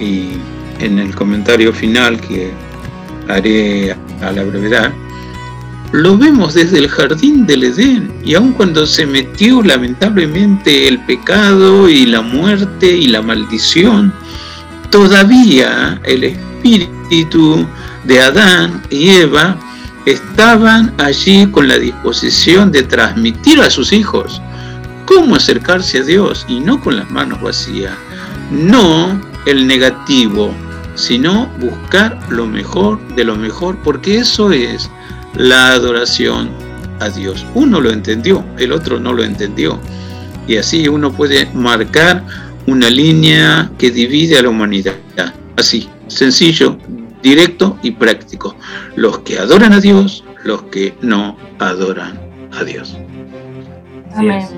Y en el comentario final que haré a la brevedad, lo vemos desde el jardín del Edén. Y aun cuando se metió lamentablemente el pecado y la muerte y la maldición, todavía el espíritu de Adán y Eva estaban allí con la disposición de transmitir a sus hijos cómo acercarse a Dios y no con las manos vacías, no el negativo, sino buscar lo mejor de lo mejor, porque eso es la adoración a Dios. Uno lo entendió, el otro no lo entendió. Y así uno puede marcar una línea que divide a la humanidad. Así, sencillo, directo y práctico. Los que adoran a Dios, los que no adoran a Dios. Es.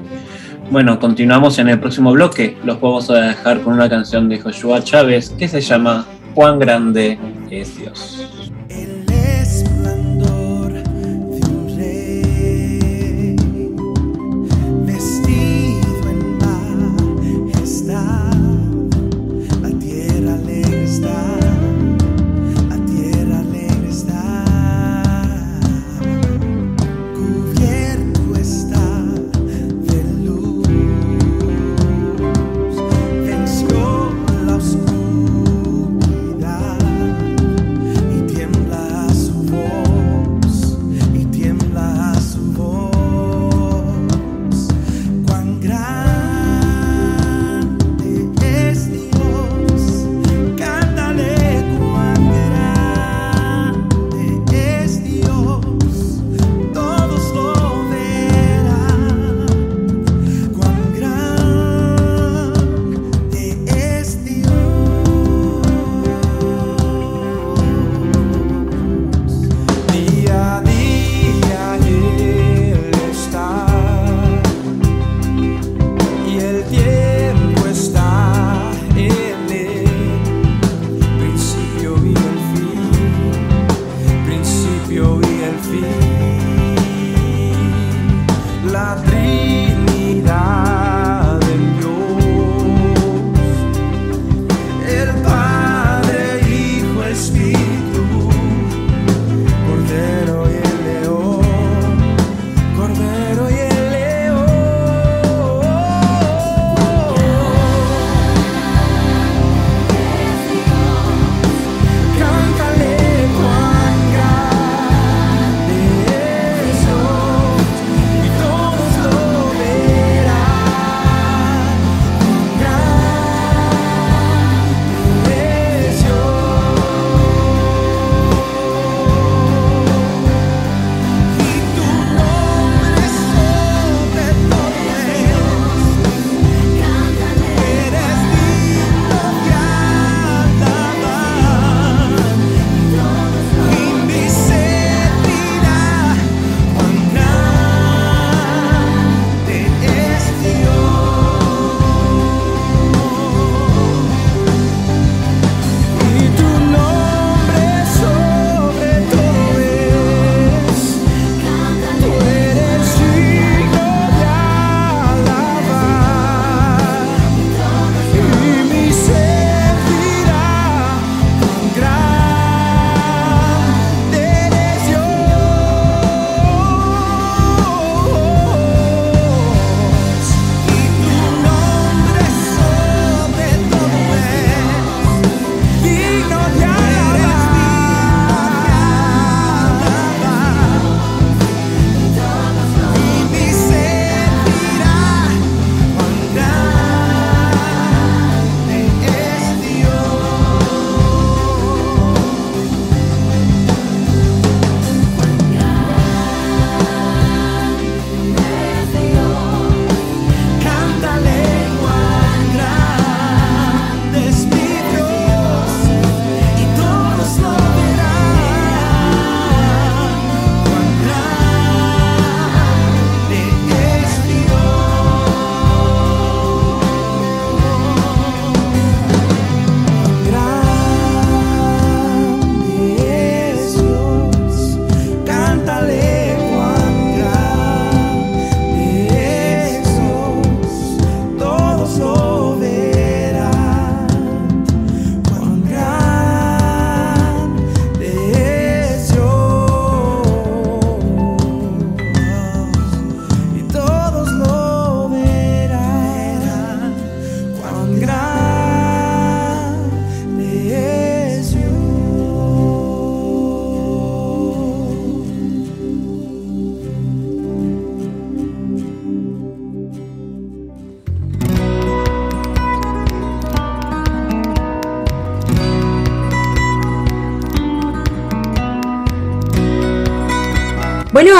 Bueno, continuamos en el próximo bloque. Los vamos a dejar con una canción de Joshua Chávez que se llama Cuán grande es Dios.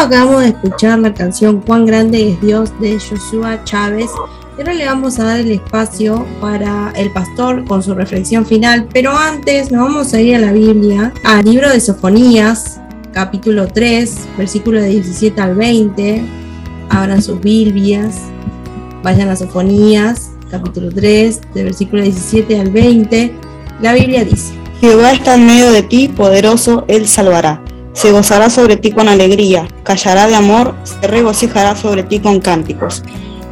Acabamos de escuchar la canción Cuán grande es Dios de Joshua Chávez. Y ahora le vamos a dar el espacio para el pastor con su reflexión final, pero antes nos vamos a ir a la Biblia, al libro de Sofonías, capítulo 3, versículo de 17 al 20. Abran sus Biblias, vayan a Sofonías, capítulo 3, de versículo 17 al 20. La Biblia dice, Jehová está en medio de ti, poderoso, él salvará. Se gozará sobre ti con alegría, callará de amor, se regocijará sobre ti con cánticos.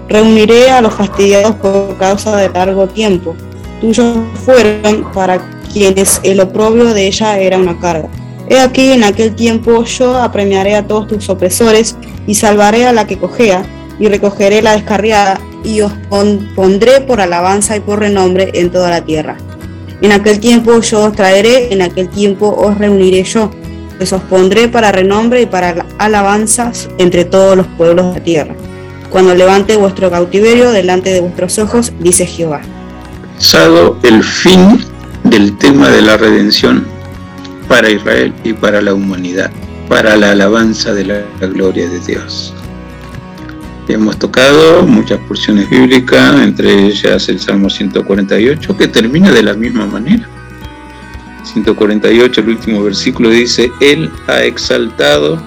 Reuniré a los fastidiados por causa de largo tiempo. Tuyos fueron para quienes el oprobio de ella era una carga. He aquí en aquel tiempo yo apremiaré a todos tus opresores y salvaré a la que cojea y recogeré la descarriada y os pon- pondré por alabanza y por renombre en toda la tierra. En aquel tiempo yo os traeré, en aquel tiempo os reuniré yo, pues os pondré para renombre y para alabanzas entre todos los pueblos de la tierra. Cuando levante vuestro cautiverio delante de vuestros ojos, dice Jehová. El fin del tema de la redención para Israel y para la humanidad, para la alabanza de la gloria de Dios. Hemos tocado muchas porciones bíblicas, entre ellas el Salmo 148, que termina de la misma manera. 148, el último versículo dice, Él ha exaltado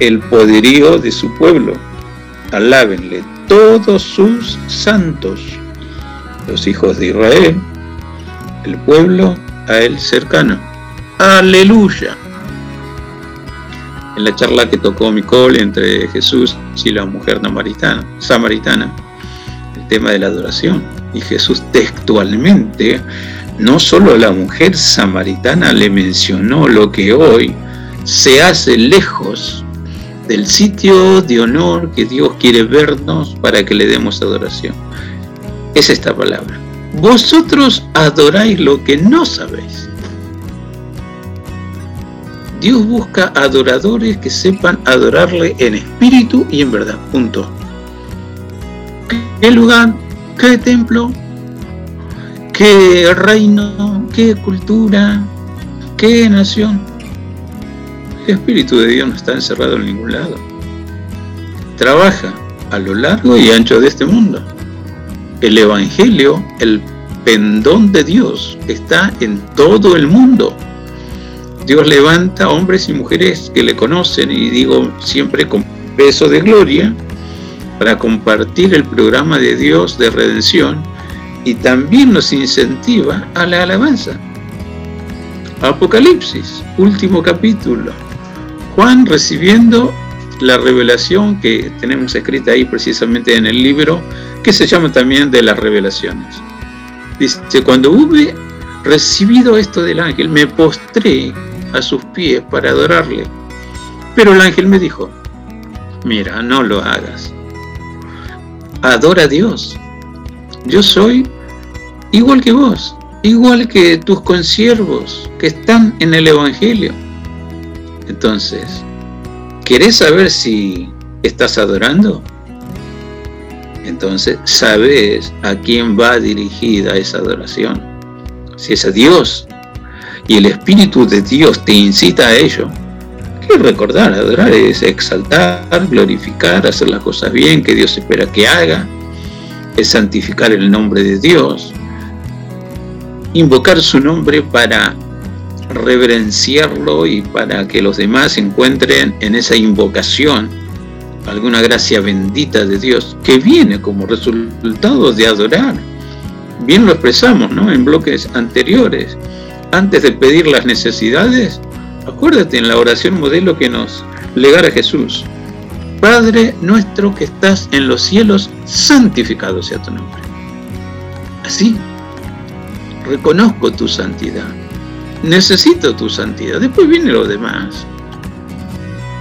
el poderío de su pueblo. Alábenle todos sus santos, los hijos de Israel, el pueblo a Él cercano. Aleluya. En la charla que tocó Micol entre Jesús y la mujer samaritana, samaritana, el tema de la adoración. Y Jesús textualmente no solo la mujer samaritana le mencionó lo que hoy se hace lejos del sitio de honor que Dios quiere vernos para que le demos adoración. Es esta palabra. Vosotros adoráis lo que no sabéis. Dios busca adoradores que sepan adorarle en espíritu y en verdad. Punto. ¿Qué lugar? ¿Qué templo? Qué reino, qué cultura, qué nación. El Espíritu de Dios no está encerrado en ningún lado. Trabaja a lo largo y ancho de este mundo. El Evangelio, el pendón de Dios, está en todo el mundo. Dios levanta hombres y mujeres que le conocen, y digo siempre con peso de gloria, para compartir el programa de Dios de redención y también nos incentiva a la alabanza. Apocalipsis, último capítulo. Juan recibiendo la revelación que tenemos escrita ahí precisamente en el libro, que se llama también de las revelaciones. Dice, cuando hube recibido esto del ángel, me postré a sus pies para adorarle. Pero el ángel me dijo, mira, no lo hagas. Adora a Dios. Yo soy igual que vos, igual que tus consiervos que están en el Evangelio. Entonces, ¿querés saber si estás adorando? Entonces, sabes a quién va dirigida esa adoración. Si es a Dios y el Espíritu de Dios te incita a ello, que recordar, adorar es exaltar, glorificar, hacer las cosas bien que Dios espera que haga, es santificar el nombre de Dios, invocar su nombre para reverenciarlo y para que los demás encuentren en esa invocación alguna gracia bendita de Dios que viene como resultado de adorar. Bien lo expresamos ¿no? en bloques anteriores. Antes de pedir las necesidades, acuérdate en la oración modelo que nos legara Jesús. Padre nuestro que estás en los cielos, santificado sea tu nombre. Así, reconozco tu santidad, necesito tu santidad, después viene lo demás.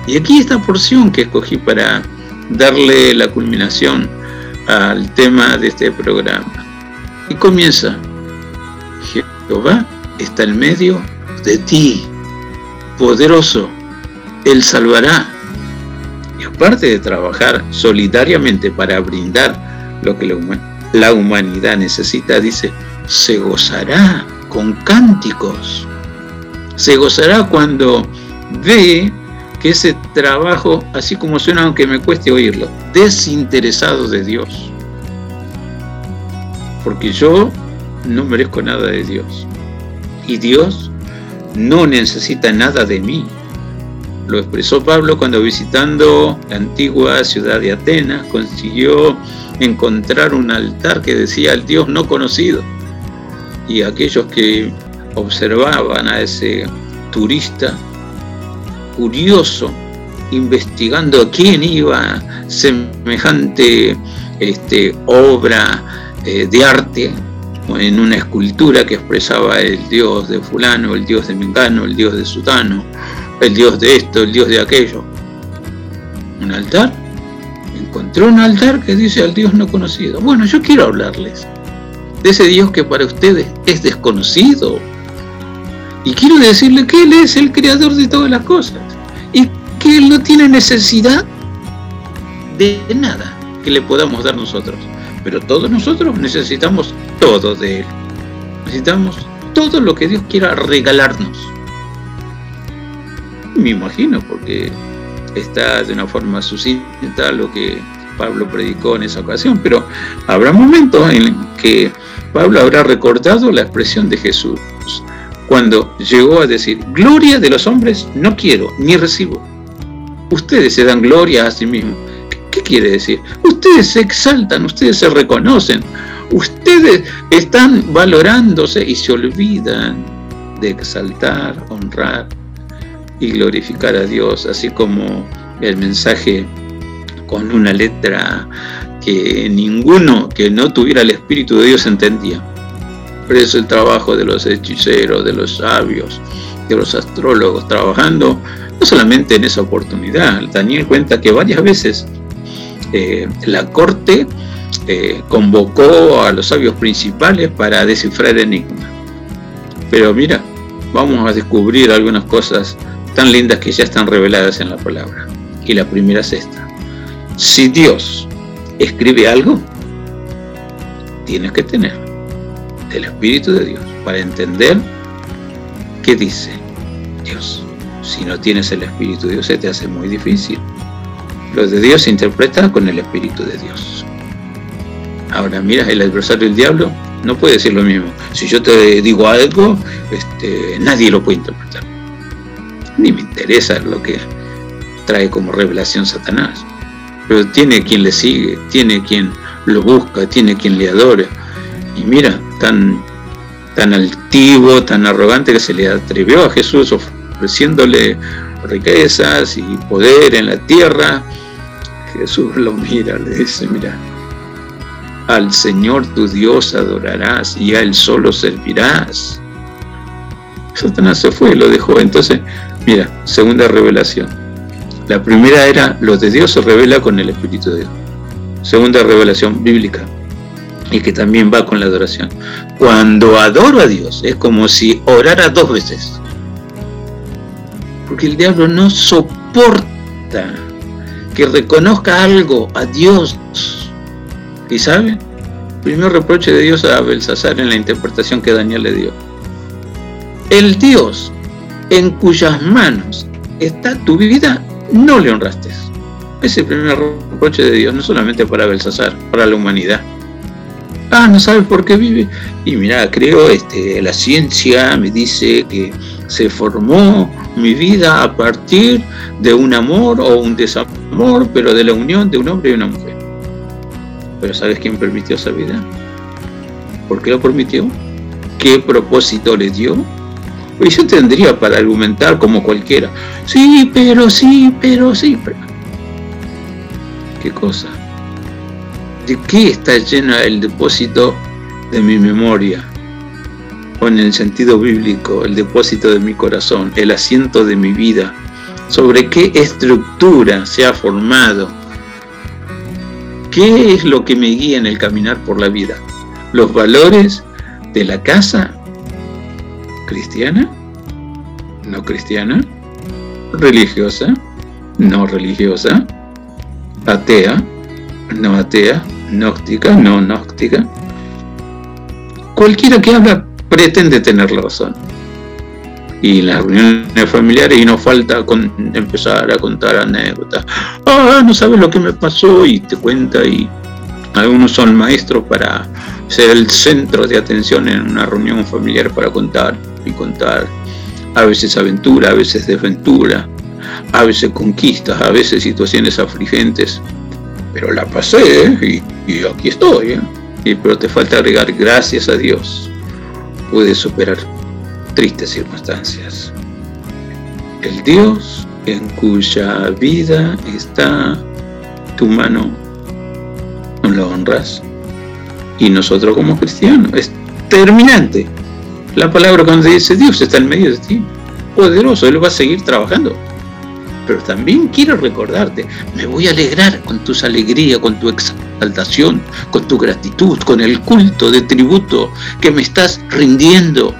Y aquí esta porción que escogí para darle la culminación al tema de este programa. Y comienza, Jehová está en medio de ti, poderoso, Él salvará. Y aparte de trabajar solidariamente para brindar lo que la, huma- la humanidad necesita, dice, se gozará con cánticos. Se gozará cuando ve que ese trabajo, así como suena aunque me cueste oírlo, desinteresado de Dios. Porque yo no merezco nada de Dios. Y Dios no necesita nada de mí. Lo expresó Pablo cuando visitando la antigua ciudad de Atenas consiguió encontrar un altar que decía el Dios no conocido. Y aquellos que observaban a ese turista curioso, investigando quién iba semejante este, obra eh, de arte en una escultura que expresaba el dios de fulano, el dios de mengano, el dios de sutano, el dios de esto, el dios de aquello. Un altar. Encontró un altar que dice al dios no conocido. Bueno, yo quiero hablarles de ese dios que para ustedes es desconocido. Y quiero decirle que Él es el creador de todas las cosas. Y que Él no tiene necesidad de nada que le podamos dar nosotros. Pero todos nosotros necesitamos todo de Él. Necesitamos todo lo que Dios quiera regalarnos. Me imagino, porque está de una forma sucinta lo que Pablo predicó en esa ocasión, pero habrá momentos en que Pablo habrá recordado la expresión de Jesús cuando llegó a decir, gloria de los hombres no quiero ni recibo. Ustedes se dan gloria a sí mismos. ¿Qué quiere decir? Ustedes se exaltan, ustedes se reconocen, ustedes están valorándose y se olvidan de exaltar, honrar y glorificar a Dios, así como el mensaje con una letra que ninguno que no tuviera el Espíritu de Dios entendía. Pero es el trabajo de los hechiceros, de los sabios, de los astrólogos, trabajando no solamente en esa oportunidad. Daniel cuenta que varias veces eh, la corte eh, convocó a los sabios principales para descifrar enigmas. Pero mira, vamos a descubrir algunas cosas tan lindas que ya están reveladas en la palabra. Y la primera es esta. Si Dios escribe algo, tienes que tener el Espíritu de Dios para entender qué dice Dios. Si no tienes el Espíritu de Dios, se te hace muy difícil. Lo de Dios se interpreta con el Espíritu de Dios. Ahora, mira, el adversario del diablo no puede decir lo mismo. Si yo te digo algo, este, nadie lo puede interpretar. Ni me interesa lo que trae como revelación Satanás. Pero tiene quien le sigue, tiene quien lo busca, tiene quien le adora. Y mira, tan, tan altivo, tan arrogante que se le atrevió a Jesús ofreciéndole riquezas y poder en la tierra Jesús lo mira, le dice, mira, al Señor tu Dios adorarás y a Él solo servirás. Satanás se fue, lo dejó. Entonces, mira, segunda revelación. La primera era, lo de Dios se revela con el Espíritu de Dios. Segunda revelación bíblica, y que también va con la adoración. Cuando adoro a Dios, es como si orara dos veces. Porque el diablo no soporta que reconozca algo a Dios. ¿Y sabe? Primer reproche de Dios a Belsasar en la interpretación que Daniel le dio. El Dios en cuyas manos está tu vida, no le honraste. Ese primer reproche de Dios, no solamente para Belsasar, para la humanidad. Ah, no sabes por qué vive. Y mira, creo, este, la ciencia me dice que se formó mi vida a partir de un amor o un desamor, pero de la unión de un hombre y una mujer. Pero ¿sabes quién permitió esa vida? ¿Por qué lo permitió? ¿Qué propósito le dio? Pues yo tendría para argumentar como cualquiera. Sí, pero sí, pero sí. ¿Qué cosa? ¿De qué está lleno el depósito de mi memoria? o en el sentido bíblico, el depósito de mi corazón, el asiento de mi vida, sobre qué estructura se ha formado, qué es lo que me guía en el caminar por la vida, los valores de la casa cristiana, no cristiana, religiosa, no religiosa, atea, no atea, gnóstica, no gnóstica. Cualquiera que habla pretende tener la razón. y las reuniones familiares y no falta con empezar a contar anécdotas. Ah, no sabes lo que me pasó y te cuenta y algunos son maestros para ser el centro de atención en una reunión familiar para contar y contar. A veces aventura, a veces desventura, a veces conquistas, a veces situaciones afligentes. Pero la pasé ¿eh? y, aquí estoy. ¿eh? Y, pero te falta agregar gracias a Dios. Puedes superar tristes circunstancias. El Dios en cuya vida está tu mano, no lo honras. Y nosotros como cristianos, es terminante. La palabra cuando dice Dios está en medio de ti, poderoso, Él va a seguir trabajando. Pero también quiero recordarte, me voy a alegrar con tus alegrías, con tu exaltación, con tu gratitud, con el culto de tributo que me estás rindiendo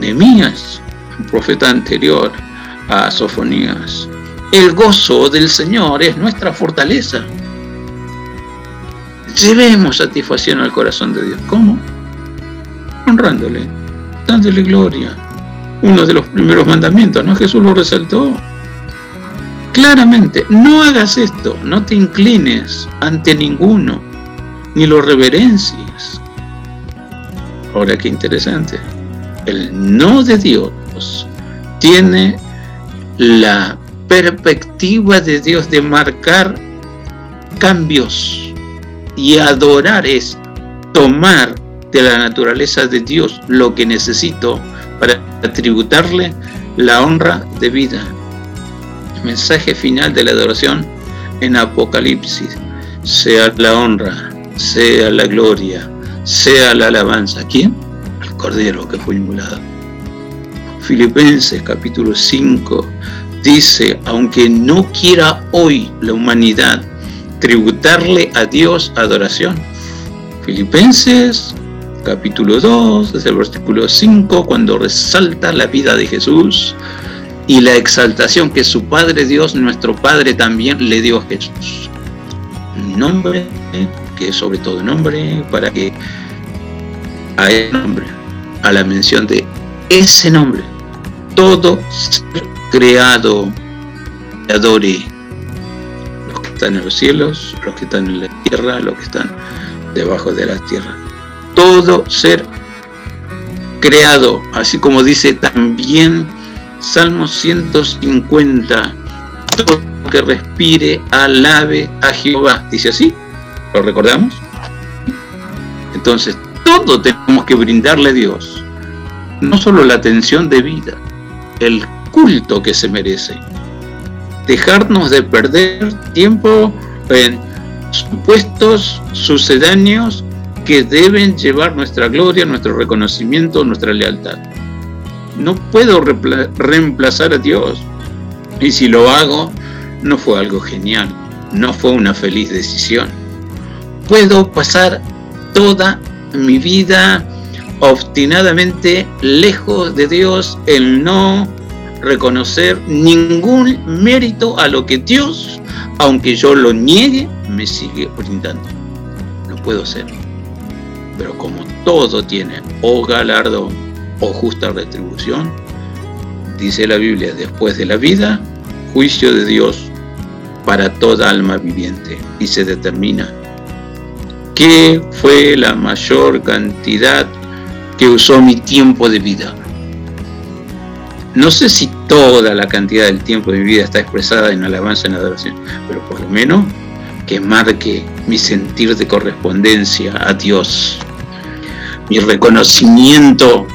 Nehemías, un profeta anterior a Sofonías. El gozo del Señor es nuestra fortaleza. Llevemos satisfacción al corazón de Dios. ¿Cómo? Honrándole, dándole gloria. Uno de los primeros mandamientos, ¿no? Jesús lo resaltó. Claramente, no hagas esto, no te inclines ante ninguno, ni lo reverencies. Ahora qué interesante el no de Dios tiene la perspectiva de Dios de marcar cambios y adorar es tomar de la naturaleza de Dios lo que necesito para tributarle la honra de vida. Mensaje final de la adoración en Apocalipsis, sea la honra, sea la gloria, sea la alabanza. ¿Quién? Cordero que fue inmolado. Filipenses capítulo 5 dice, aunque no quiera hoy la humanidad tributarle a Dios adoración. Filipenses capítulo 2, desde el versículo 5, cuando resalta la vida de Jesús y la exaltación que su Padre Dios, nuestro Padre, también le dio a Jesús. Nombre que es sobre todo nombre para que a ese nombre a la mención de ese nombre, todo ser creado adore. Están en los cielos, los que están en la tierra, los que están debajo de la tierra. Todo ser creado, así como dice también Salmo 150, todo que respire alabe a Jehová. Dice así, ¿lo recordamos? Entonces, todo tenemos que brindarle a Dios. No solo la atención de vida, el culto que se merece. Dejarnos de perder tiempo en supuestos sucedáneos que deben llevar nuestra gloria, nuestro reconocimiento, nuestra lealtad. No puedo reemplazar a Dios. Y si lo hago, no fue algo genial, no fue una feliz decisión. Puedo pasar toda mi vida obstinadamente lejos de Dios, el no reconocer ningún mérito a lo que Dios, aunque yo lo niegue, me sigue brindando. Lo puedo hacer. Pero como todo tiene o galardón o justa retribución, dice la Biblia, después de la vida, juicio de Dios para toda alma viviente y se determina ¿Qué fue la mayor cantidad que usó mi tiempo de vida? No sé si toda la cantidad del tiempo de mi vida está expresada en alabanza en adoración, pero por lo menos que marque mi sentir de correspondencia a Dios, mi reconocimiento.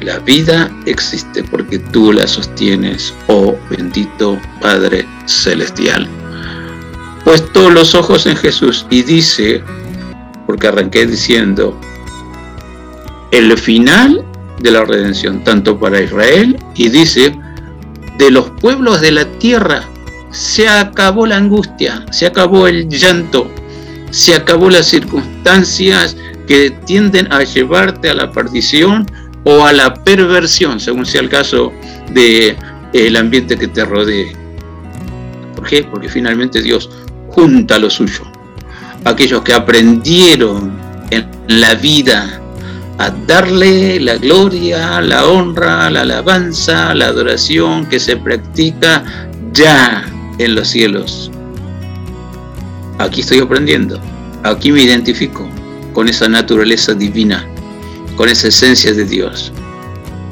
La vida existe porque tú la sostienes, oh bendito Padre Celestial puesto los ojos en Jesús y dice, porque arranqué diciendo, el final de la redención, tanto para Israel, y dice, de los pueblos de la tierra se acabó la angustia, se acabó el llanto, se acabó las circunstancias que tienden a llevarte a la perdición o a la perversión, según sea el caso del el ambiente que te rodee. ¿Por qué? Porque finalmente Dios junta lo suyo. Aquellos que aprendieron en la vida a darle la gloria, la honra, la alabanza, la adoración que se practica ya en los cielos. Aquí estoy aprendiendo, aquí me identifico con esa naturaleza divina, con esa esencia de Dios.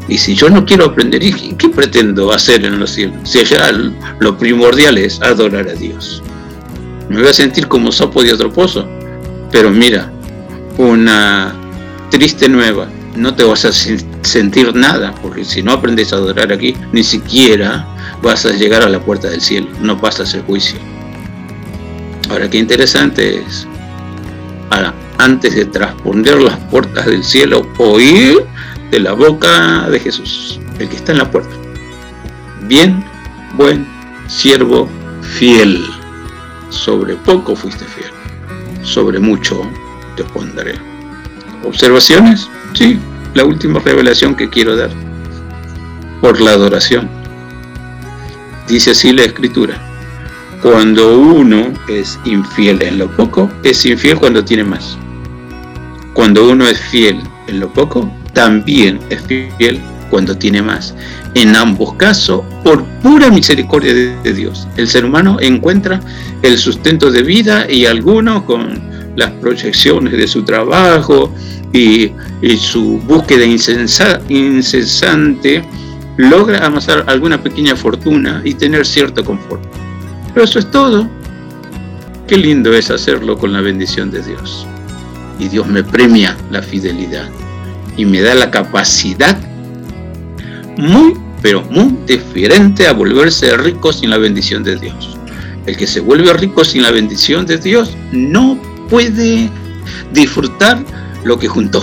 Y si yo no quiero aprender, ¿y ¿qué pretendo hacer en los cielos? Si allá lo primordial es adorar a Dios. Me voy a sentir como sapo de otro pozo. Pero mira, una triste nueva, no te vas a sentir nada, porque si no aprendes a adorar aquí, ni siquiera vas a llegar a la puerta del cielo, no pasas el juicio. Ahora, qué interesante es, ahora, antes de transponder las puertas del cielo, oír de la boca de Jesús, el que está en la puerta. Bien, buen, siervo, fiel. Sobre poco fuiste fiel, sobre mucho te pondré. ¿Observaciones? Sí, la última revelación que quiero dar. Por la adoración. Dice así la escritura. Cuando uno es infiel en lo poco, es infiel cuando tiene más. Cuando uno es fiel en lo poco, también es fiel cuando tiene más. En ambos casos, por pura misericordia de, Dios, el ser humano encuentra el sustento de vida y algunos con las proyecciones de su trabajo y, su búsqueda incesante logra amasar alguna pequeña fortuna y tener cierto confort. Pero eso es todo. Qué lindo es hacerlo con la bendición de Dios. Y Dios me premia la fidelidad y me da la capacidad muy, pero muy diferente a volverse rico sin la bendición de Dios. El que se vuelve rico sin la bendición de Dios no puede disfrutar lo que juntó.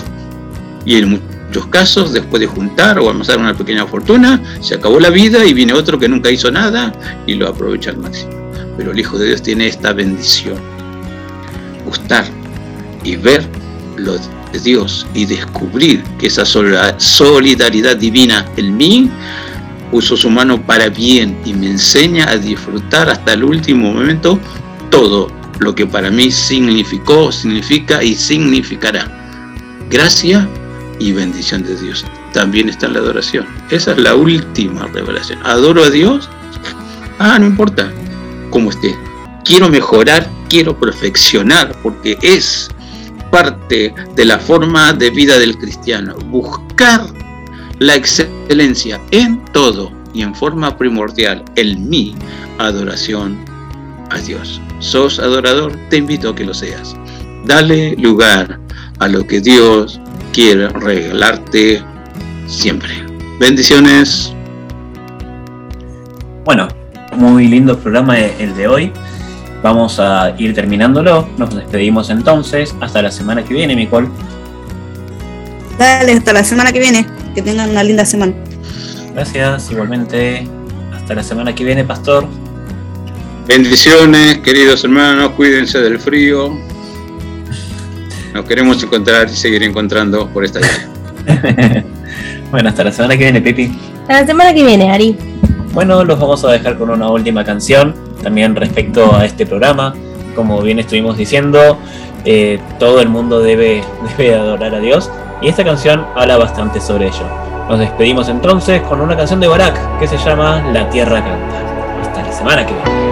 Y en muchos casos, después de juntar o amasar una pequeña fortuna, se acabó la vida y viene otro que nunca hizo nada y lo aprovecha al máximo. Pero el Hijo de Dios tiene esta bendición. Gustar y ver lo de Dios y descubrir que esa solidaridad divina en mí puso su mano para bien y me enseña a disfrutar hasta el último momento todo lo que para mí significó, significa y significará. Gracia y bendición de Dios. También está en la adoración. Esa es la última revelación. Adoro a Dios. Ah, no importa cómo esté. Quiero mejorar, quiero perfeccionar, porque es parte de la forma de vida del cristiano. Buscar la excelencia en todo y en forma primordial en mi adoración a Dios. ¿Sos adorador? Te invito a que lo seas. Dale lugar a lo que Dios quiere regalarte siempre. Bendiciones. Bueno, muy lindo programa el de hoy. Vamos a ir terminándolo. Nos despedimos entonces. Hasta la semana que viene, Nicole. Dale, hasta la semana que viene. Que tengan una linda semana. Gracias, igualmente. Hasta la semana que viene, Pastor. Bendiciones, queridos hermanos, cuídense del frío. Nos queremos encontrar y seguir encontrando por esta vida. bueno, hasta la semana que viene, Pipi. Hasta la semana que viene, Ari. Bueno, los vamos a dejar con una última canción, también respecto a este programa. Como bien estuvimos diciendo, eh, todo el mundo debe, debe adorar a Dios y esta canción habla bastante sobre ello. Nos despedimos entonces con una canción de Barak que se llama La Tierra Canta. Hasta la semana que viene.